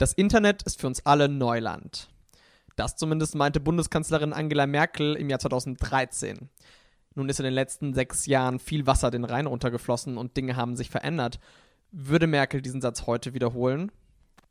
Das Internet ist für uns alle Neuland. Das zumindest meinte Bundeskanzlerin Angela Merkel im Jahr 2013. Nun ist in den letzten sechs Jahren viel Wasser den Rhein runtergeflossen und Dinge haben sich verändert. Würde Merkel diesen Satz heute wiederholen?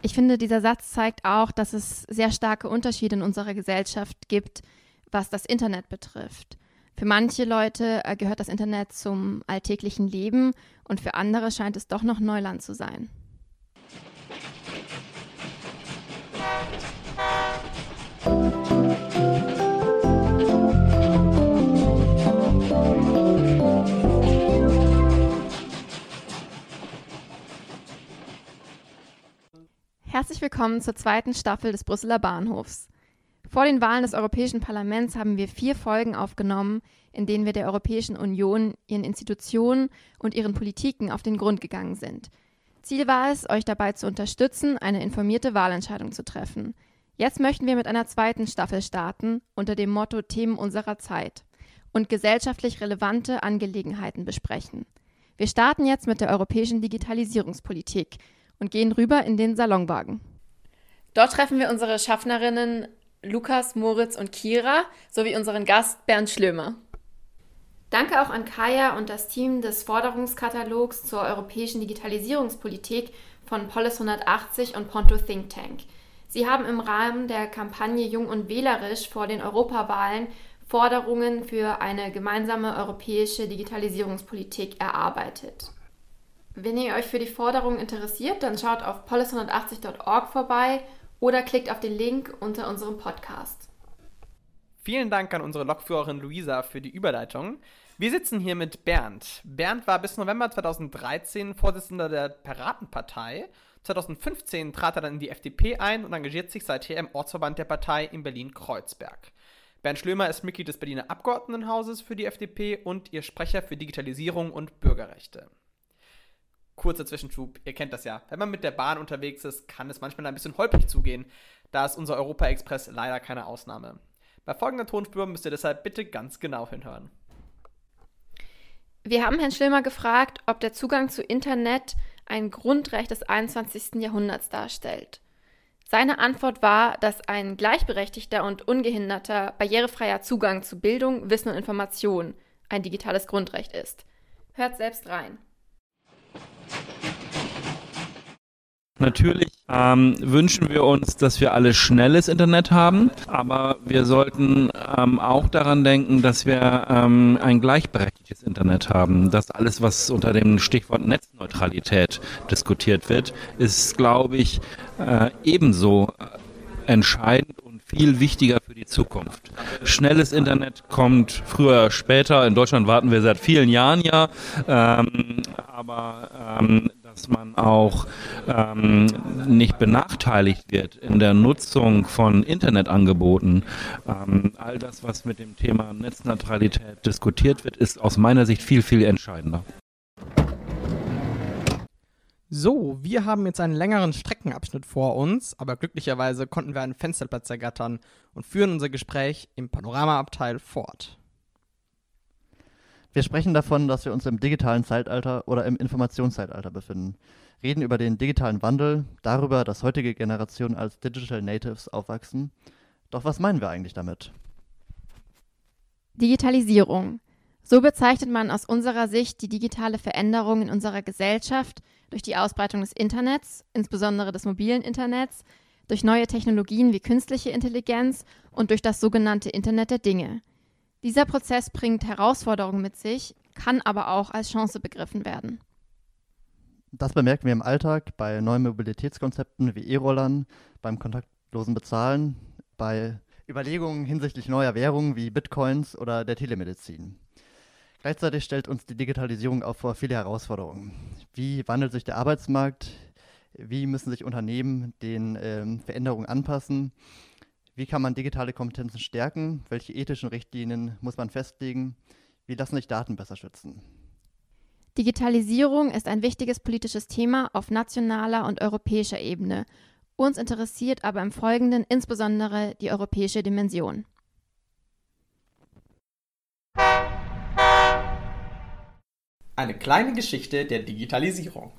Ich finde, dieser Satz zeigt auch, dass es sehr starke Unterschiede in unserer Gesellschaft gibt, was das Internet betrifft. Für manche Leute äh, gehört das Internet zum alltäglichen Leben und für andere scheint es doch noch Neuland zu sein. Willkommen zur zweiten Staffel des Brüsseler Bahnhofs. Vor den Wahlen des Europäischen Parlaments haben wir vier Folgen aufgenommen, in denen wir der Europäischen Union, ihren Institutionen und ihren Politiken auf den Grund gegangen sind. Ziel war es, euch dabei zu unterstützen, eine informierte Wahlentscheidung zu treffen. Jetzt möchten wir mit einer zweiten Staffel starten, unter dem Motto Themen unserer Zeit und gesellschaftlich relevante Angelegenheiten besprechen. Wir starten jetzt mit der europäischen Digitalisierungspolitik, und gehen rüber in den Salonwagen. Dort treffen wir unsere Schaffnerinnen Lukas, Moritz und Kira sowie unseren Gast Bernd Schlömer. Danke auch an Kaya und das Team des Forderungskatalogs zur europäischen Digitalisierungspolitik von Polis 180 und Ponto Think Tank. Sie haben im Rahmen der Kampagne Jung und Wählerisch vor den Europawahlen Forderungen für eine gemeinsame europäische Digitalisierungspolitik erarbeitet. Wenn ihr euch für die Forderung interessiert, dann schaut auf polis180.org vorbei oder klickt auf den Link unter unserem Podcast. Vielen Dank an unsere Lokführerin Luisa für die Überleitung. Wir sitzen hier mit Bernd. Bernd war bis November 2013 Vorsitzender der Piratenpartei. 2015 trat er dann in die FDP ein und engagiert sich seither im Ortsverband der Partei in Berlin-Kreuzberg. Bernd Schlömer ist Mitglied des Berliner Abgeordnetenhauses für die FDP und ihr Sprecher für Digitalisierung und Bürgerrechte kurzer Zwischenschub, ihr kennt das ja. Wenn man mit der Bahn unterwegs ist, kann es manchmal ein bisschen holprig zugehen. Da ist unser Europa Express leider keine Ausnahme. Bei folgender Tonspur müsst ihr deshalb bitte ganz genau hinhören. Wir haben Herrn Schlimmer gefragt, ob der Zugang zu Internet ein Grundrecht des 21. Jahrhunderts darstellt. Seine Antwort war, dass ein gleichberechtigter und ungehinderter, barrierefreier Zugang zu Bildung, Wissen und Information ein digitales Grundrecht ist. Hört selbst rein. Natürlich ähm, wünschen wir uns, dass wir alle schnelles Internet haben, aber wir sollten ähm, auch daran denken, dass wir ähm, ein gleichberechtigtes Internet haben. Das alles, was unter dem Stichwort Netzneutralität diskutiert wird, ist, glaube ich, äh, ebenso entscheidend und viel wichtiger für die Zukunft. Schnelles Internet kommt früher oder später. In Deutschland warten wir seit vielen Jahren ja, ähm, aber ähm, dass man auch ähm, nicht benachteiligt wird in der Nutzung von Internetangeboten. Ähm, all das, was mit dem Thema Netzneutralität diskutiert wird, ist aus meiner Sicht viel, viel entscheidender. So, wir haben jetzt einen längeren Streckenabschnitt vor uns, aber glücklicherweise konnten wir einen Fensterplatz ergattern und führen unser Gespräch im Panoramaabteil fort. Wir sprechen davon, dass wir uns im digitalen Zeitalter oder im Informationszeitalter befinden, reden über den digitalen Wandel, darüber, dass heutige Generationen als Digital Natives aufwachsen. Doch was meinen wir eigentlich damit? Digitalisierung. So bezeichnet man aus unserer Sicht die digitale Veränderung in unserer Gesellschaft durch die Ausbreitung des Internets, insbesondere des mobilen Internets, durch neue Technologien wie künstliche Intelligenz und durch das sogenannte Internet der Dinge – dieser Prozess bringt Herausforderungen mit sich, kann aber auch als Chance begriffen werden. Das bemerken wir im Alltag bei neuen Mobilitätskonzepten wie E-Rollern, beim kontaktlosen Bezahlen, bei Überlegungen hinsichtlich neuer Währungen wie Bitcoins oder der Telemedizin. Gleichzeitig stellt uns die Digitalisierung auch vor viele Herausforderungen. Wie wandelt sich der Arbeitsmarkt? Wie müssen sich Unternehmen den ähm, Veränderungen anpassen? Wie kann man digitale Kompetenzen stärken? Welche ethischen Richtlinien muss man festlegen? Wie lassen sich Daten besser schützen? Digitalisierung ist ein wichtiges politisches Thema auf nationaler und europäischer Ebene. Uns interessiert aber im Folgenden insbesondere die europäische Dimension. Eine kleine Geschichte der Digitalisierung.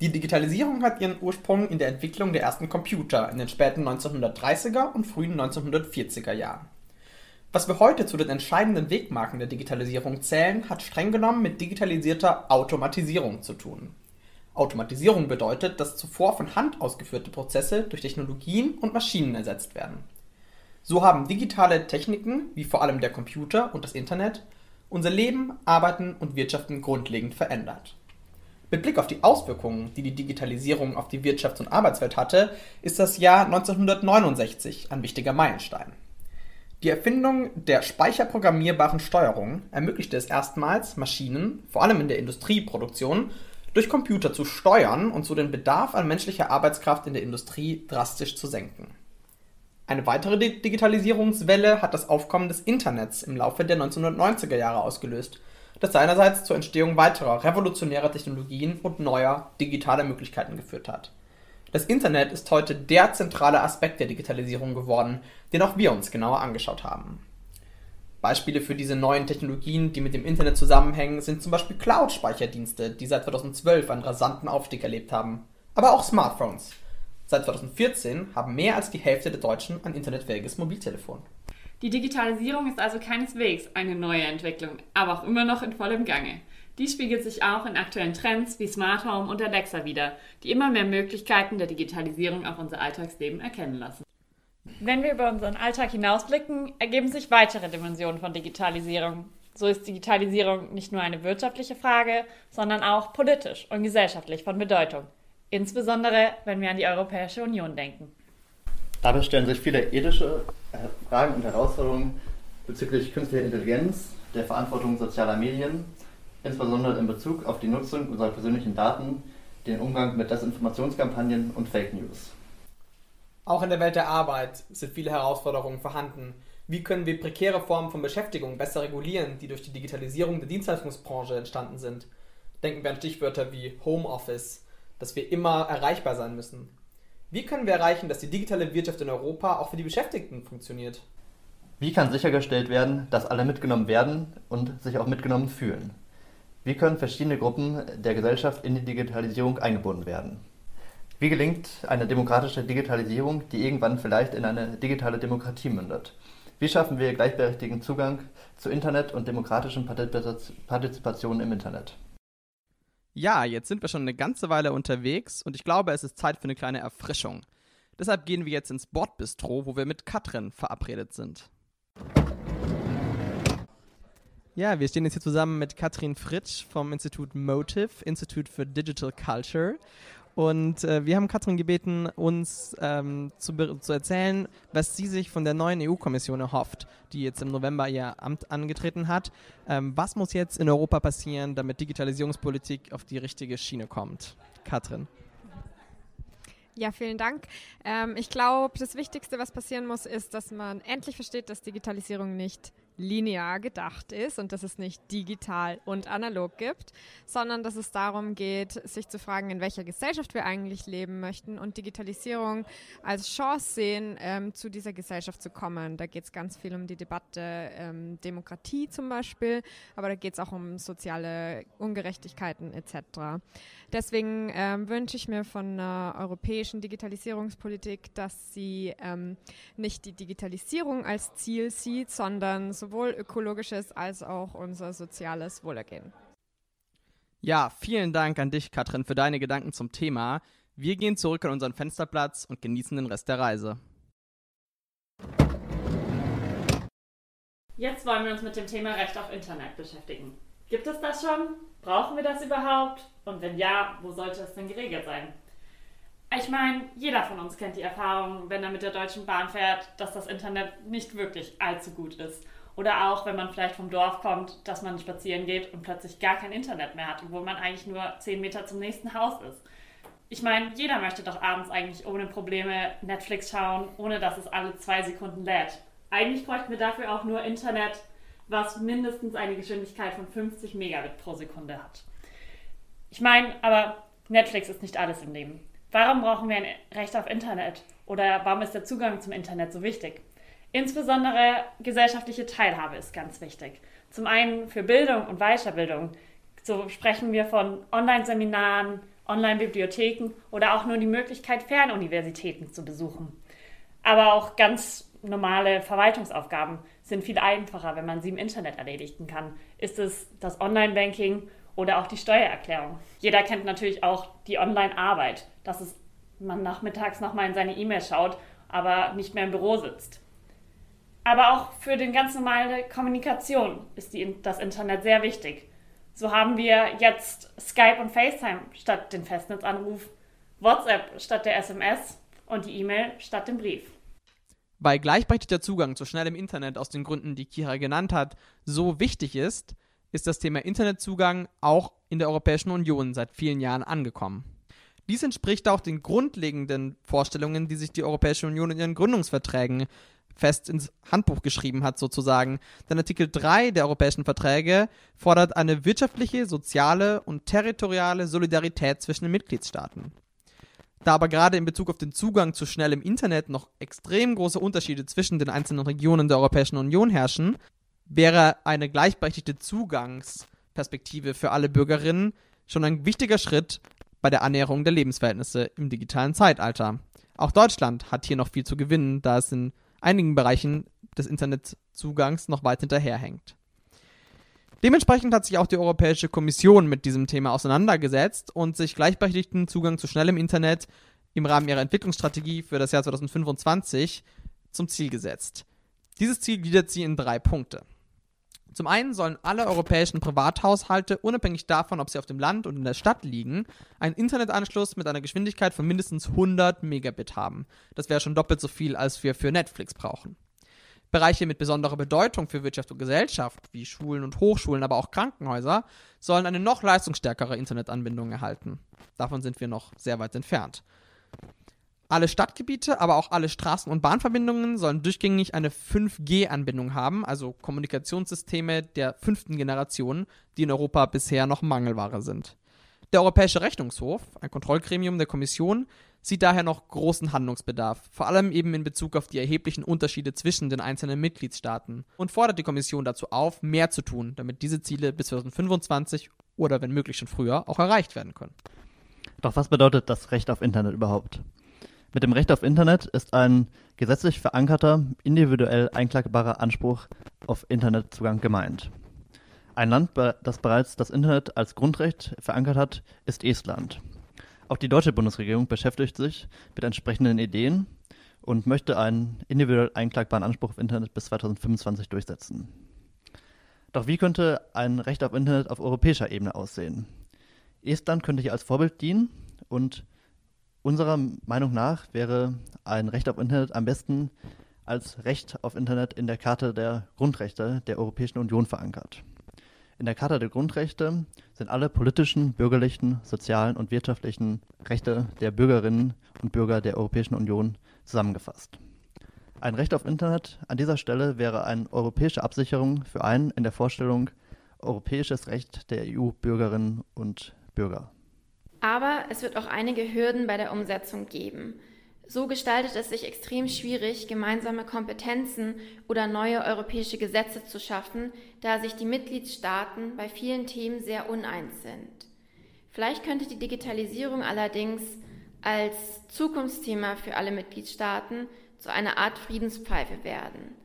Die Digitalisierung hat ihren Ursprung in der Entwicklung der ersten Computer in den späten 1930er und frühen 1940er Jahren. Was wir heute zu den entscheidenden Wegmarken der Digitalisierung zählen, hat streng genommen mit digitalisierter Automatisierung zu tun. Automatisierung bedeutet, dass zuvor von Hand ausgeführte Prozesse durch Technologien und Maschinen ersetzt werden. So haben digitale Techniken, wie vor allem der Computer und das Internet, unser Leben, Arbeiten und Wirtschaften grundlegend verändert. Mit Blick auf die Auswirkungen, die die Digitalisierung auf die Wirtschafts- und Arbeitswelt hatte, ist das Jahr 1969 ein wichtiger Meilenstein. Die Erfindung der speicherprogrammierbaren Steuerung ermöglichte es erstmals, Maschinen, vor allem in der Industrieproduktion, durch Computer zu steuern und so den Bedarf an menschlicher Arbeitskraft in der Industrie drastisch zu senken. Eine weitere Digitalisierungswelle hat das Aufkommen des Internets im Laufe der 1990er Jahre ausgelöst, das seinerseits zur Entstehung weiterer revolutionärer Technologien und neuer digitaler Möglichkeiten geführt hat das Internet ist heute der zentrale Aspekt der Digitalisierung geworden, den auch wir uns genauer angeschaut haben. Beispiele für diese neuen Technologien, die mit dem Internet zusammenhängen, sind zum Beispiel Cloud-Speicherdienste, die seit 2012 einen rasanten Aufstieg erlebt haben. Aber auch Smartphones. Seit 2014 haben mehr als die Hälfte der Deutschen ein internetfähiges Mobiltelefon. Die Digitalisierung ist also keineswegs eine neue Entwicklung, aber auch immer noch in vollem Gange. Dies spiegelt sich auch in aktuellen Trends wie Smart Home und Alexa wider, die immer mehr Möglichkeiten der Digitalisierung auf unser Alltagsleben erkennen lassen. Wenn wir über unseren Alltag hinausblicken, ergeben sich weitere Dimensionen von Digitalisierung. So ist Digitalisierung nicht nur eine wirtschaftliche Frage, sondern auch politisch und gesellschaftlich von Bedeutung. Insbesondere, wenn wir an die Europäische Union denken. Dabei stellen sich viele ethische äh, Fragen und Herausforderungen bezüglich künstlicher Intelligenz, der Verantwortung sozialer Medien insbesondere in Bezug auf die Nutzung unserer persönlichen Daten, den Umgang mit Desinformationskampagnen und Fake News. Auch in der Welt der Arbeit sind viele Herausforderungen vorhanden. Wie können wir prekäre Formen von Beschäftigung besser regulieren, die durch die Digitalisierung der Dienstleistungsbranche entstanden sind? Denken wir an Stichwörter wie Homeoffice, dass wir immer erreichbar sein müssen. Wie können wir erreichen, dass die digitale Wirtschaft in Europa auch für die Beschäftigten funktioniert? Wie kann sichergestellt werden, dass alle mitgenommen werden und sich auch mitgenommen fühlen? Wie können verschiedene Gruppen der Gesellschaft in die Digitalisierung eingebunden werden? Wie gelingt eine demokratische Digitalisierung, die irgendwann vielleicht in eine digitale Demokratie mündet? Wie schaffen wir gleichberechtigten Zugang zu Internet und demokratischen Partizipation im Internet? Ja, jetzt sind wir schon eine ganze Weile unterwegs und ich glaube, es ist Zeit für eine kleine Erfrischung. Deshalb gehen wir jetzt ins Bordbistro, wo wir mit Katrin verabredet sind. Ja, wir stehen jetzt hier zusammen mit Katrin Fritsch vom Institut Motive, Institute for Digital Culture. Und äh, wir haben Katrin gebeten, uns ähm, zu, zu, erzählen, was sie sich von der neuen EU-Kommission erhofft, die jetzt im November ihr Amt angetreten hat. Ähm, was muss jetzt in Europa passieren, damit Digitalisierungspolitik auf die richtige Schiene kommt? Katrin. Ja, vielen Dank. Ähm, ich glaube, das Wichtigste, was passieren muss, ist, dass man endlich versteht, dass Digitalisierung nicht linear gedacht ist und dass es nicht digital und analog gibt, sondern dass es darum geht, sich zu fragen, in welcher Gesellschaft wir eigentlich leben möchten und Digitalisierung als Chance sehen, ähm, zu dieser Gesellschaft zu kommen. Da geht es ganz viel um die Debatte ähm, Demokratie zum Beispiel, aber da geht es auch um soziale Ungerechtigkeiten etc. Deswegen ähm, wünsche ich mir von einer europäischen Digitalisierungspolitik, dass sie ähm, nicht die Digitalisierung als Ziel sieht, sondern so sowohl ökologisches als auch unser soziales Wohlergehen. Ja, vielen Dank an dich, Katrin, für deine Gedanken zum Thema. Wir gehen zurück an unseren Fensterplatz und genießen den Rest der Reise. Jetzt wollen wir uns mit dem Thema Recht auf Internet beschäftigen. Gibt es das schon? Brauchen wir das überhaupt? Und wenn ja, wo sollte es denn geregelt sein? Ich meine, jeder von uns kennt die Erfahrung, wenn er mit der Deutschen Bahn fährt, dass das Internet nicht wirklich allzu gut ist oder auch, wenn man vielleicht vom Dorf kommt, dass man spazieren geht und plötzlich gar kein Internet mehr hat, obwohl man eigentlich nur 10 Meter zum nächsten Haus ist. Ich meine, jeder möchte doch abends eigentlich ohne Probleme Netflix schauen, ohne dass es alle zwei Sekunden lädt. Eigentlich bräuchten wir dafür auch nur Internet, was mindestens eine Geschwindigkeit von 50 Megabit pro Sekunde hat. Ich meine, aber Netflix ist nicht alles im Leben. Warum brauchen wir ein Recht auf Internet? Oder warum ist der Zugang zum Internet so wichtig? Insbesondere gesellschaftliche Teilhabe ist ganz wichtig. Zum einen für Bildung und Weiterbildung. So sprechen wir von Online-Seminaren, Online-Bibliotheken oder auch nur die Möglichkeit, Fernuniversitäten zu besuchen. Aber auch ganz normale Verwaltungsaufgaben sind viel einfacher, wenn man sie im Internet erledigen kann. Ist es das Online-Banking oder auch die Steuererklärung? Jeder kennt natürlich auch die Online-Arbeit, dass man nachmittags nochmal in seine E-Mail schaut, aber nicht mehr im Büro sitzt. Aber auch für den ganz normale Kommunikation ist die, das Internet sehr wichtig. So haben wir jetzt Skype und FaceTime statt den Festnetzanruf, WhatsApp statt der SMS und die E-Mail statt dem Brief. Weil gleichberechtigter Zugang zu schnellem Internet aus den Gründen, die Kira genannt hat, so wichtig ist, ist das Thema Internetzugang auch in der Europäischen Union seit vielen Jahren angekommen. Dies entspricht auch den grundlegenden Vorstellungen, die sich die Europäische Union in ihren Gründungsverträgen fest ins Handbuch geschrieben hat, sozusagen. Denn Artikel 3 der europäischen Verträge fordert eine wirtschaftliche, soziale und territoriale Solidarität zwischen den Mitgliedstaaten. Da aber gerade in Bezug auf den Zugang zu schnellem Internet noch extrem große Unterschiede zwischen den einzelnen Regionen der Europäischen Union herrschen, wäre eine gleichberechtigte Zugangsperspektive für alle Bürgerinnen schon ein wichtiger Schritt bei der Annäherung der Lebensverhältnisse im digitalen Zeitalter. Auch Deutschland hat hier noch viel zu gewinnen, da es in einigen Bereichen des Internetzugangs noch weit hinterherhängt. Dementsprechend hat sich auch die Europäische Kommission mit diesem Thema auseinandergesetzt und sich gleichberechtigten Zugang zu schnellem Internet im Rahmen ihrer Entwicklungsstrategie für das Jahr 2025 zum Ziel gesetzt. Dieses Ziel gliedert sie in drei Punkte. Zum einen sollen alle europäischen Privathaushalte, unabhängig davon, ob sie auf dem Land oder in der Stadt liegen, einen Internetanschluss mit einer Geschwindigkeit von mindestens 100 Megabit haben. Das wäre schon doppelt so viel, als wir für Netflix brauchen. Bereiche mit besonderer Bedeutung für Wirtschaft und Gesellschaft, wie Schulen und Hochschulen, aber auch Krankenhäuser, sollen eine noch leistungsstärkere Internetanbindung erhalten. Davon sind wir noch sehr weit entfernt. Alle Stadtgebiete, aber auch alle Straßen- und Bahnverbindungen sollen durchgängig eine 5G-Anbindung haben, also Kommunikationssysteme der fünften Generation, die in Europa bisher noch Mangelware sind. Der Europäische Rechnungshof, ein Kontrollgremium der Kommission, sieht daher noch großen Handlungsbedarf, vor allem eben in Bezug auf die erheblichen Unterschiede zwischen den einzelnen Mitgliedstaaten und fordert die Kommission dazu auf, mehr zu tun, damit diese Ziele bis 2025 oder wenn möglich schon früher auch erreicht werden können. Doch was bedeutet das Recht auf Internet überhaupt? Mit dem Recht auf Internet ist ein gesetzlich verankerter, individuell einklagbarer Anspruch auf Internetzugang gemeint. Ein Land, das bereits das Internet als Grundrecht verankert hat, ist Estland. Auch die deutsche Bundesregierung beschäftigt sich mit entsprechenden Ideen und möchte einen individuell einklagbaren Anspruch auf Internet bis 2025 durchsetzen. Doch wie könnte ein Recht auf Internet auf europäischer Ebene aussehen? Estland könnte hier als Vorbild dienen und Unserer Meinung nach wäre ein Recht auf Internet am besten als Recht auf Internet in der Charta der Grundrechte der Europäischen Union verankert. In der Charta der Grundrechte sind alle politischen, bürgerlichen, sozialen und wirtschaftlichen Rechte der Bürgerinnen und Bürger der Europäischen Union zusammengefasst. Ein Recht auf Internet an dieser Stelle wäre eine europäische Absicherung für ein in der Vorstellung europäisches Recht der EU-Bürgerinnen und Bürger. Aber es wird auch einige Hürden bei der Umsetzung geben. So gestaltet es sich extrem schwierig, gemeinsame Kompetenzen oder neue europäische Gesetze zu schaffen, da sich die Mitgliedstaaten bei vielen Themen sehr uneins sind. Vielleicht könnte die Digitalisierung allerdings als Zukunftsthema für alle Mitgliedstaaten zu einer Art Friedenspfeife werden.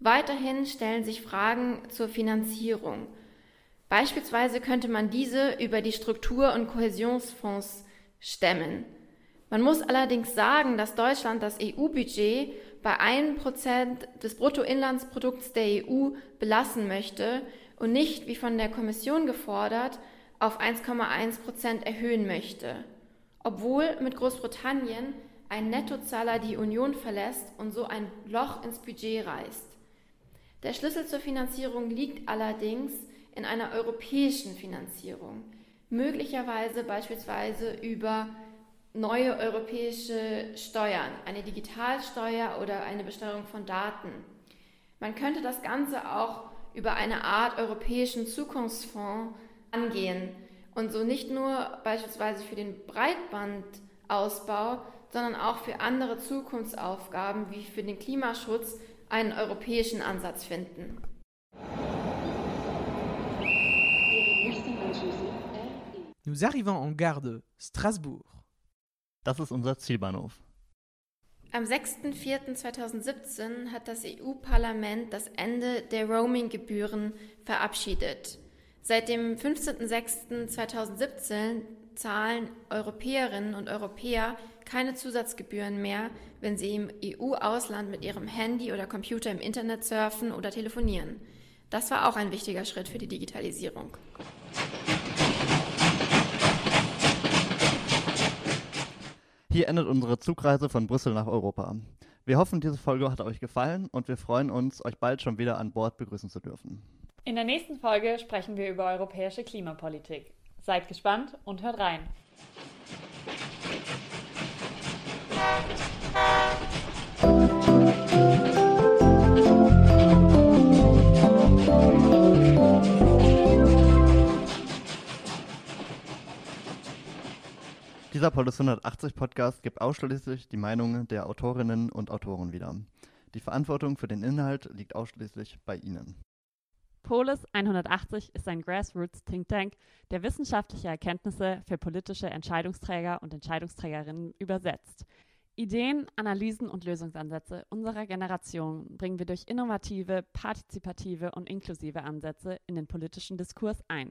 Weiterhin stellen sich Fragen zur Finanzierung Beispielsweise könnte man diese über die Struktur- und Kohäsionsfonds stemmen. Man muss allerdings sagen, dass Deutschland das EU-Budget bei 1% des Bruttoinlandsprodukts der EU belassen möchte und nicht, wie von der Kommission gefordert, auf 1,1% erhöhen möchte. Obwohl mit Großbritannien ein Nettozahler die Union verlässt und so ein Loch ins Budget reißt. Der Schlüssel zur Finanzierung liegt allerdings in einer europäischen Finanzierung, möglicherweise beispielsweise über neue europäische Steuern, eine Digitalsteuer oder eine Besteuerung von Daten. Man könnte das Ganze auch über eine Art europäischen Zukunftsfonds angehen und so nicht nur beispielsweise für den Breitbandausbau, sondern auch für andere Zukunftsaufgaben wie für den Klimaschutz einen europäischen Ansatz finden. Nous arrivons en gare de Strasbourg. Das ist unser Zielbahnhof. Am 6.4.2017 hat das EU-Parlament das Ende der Roaming-Gebühren verabschiedet. Seit dem 15.06.2017 zahlen Europäerinnen und Europäer keine Zusatzgebühren mehr, wenn sie im EU-Ausland mit ihrem Handy oder Computer im Internet surfen oder telefonieren. Das war auch ein wichtiger Schritt für die Digitalisierung. Hier endet unsere Zugreise von Brüssel nach Europa. Wir hoffen, diese Folge hat euch gefallen und wir freuen uns, euch bald schon wieder an Bord begrüßen zu dürfen. In der nächsten Folge sprechen wir über europäische Klimapolitik. Seid gespannt und hört rein. Dieser Polis 180 Podcast gibt ausschließlich die Meinungen der Autorinnen und Autoren wieder. Die Verantwortung für den Inhalt liegt ausschließlich bei Ihnen. Polis 180 ist ein Grassroots Think Tank, der wissenschaftliche Erkenntnisse für politische Entscheidungsträger und Entscheidungsträgerinnen übersetzt. Ideen, Analysen und Lösungsansätze unserer Generation bringen wir durch innovative, partizipative und inklusive Ansätze in den politischen Diskurs ein.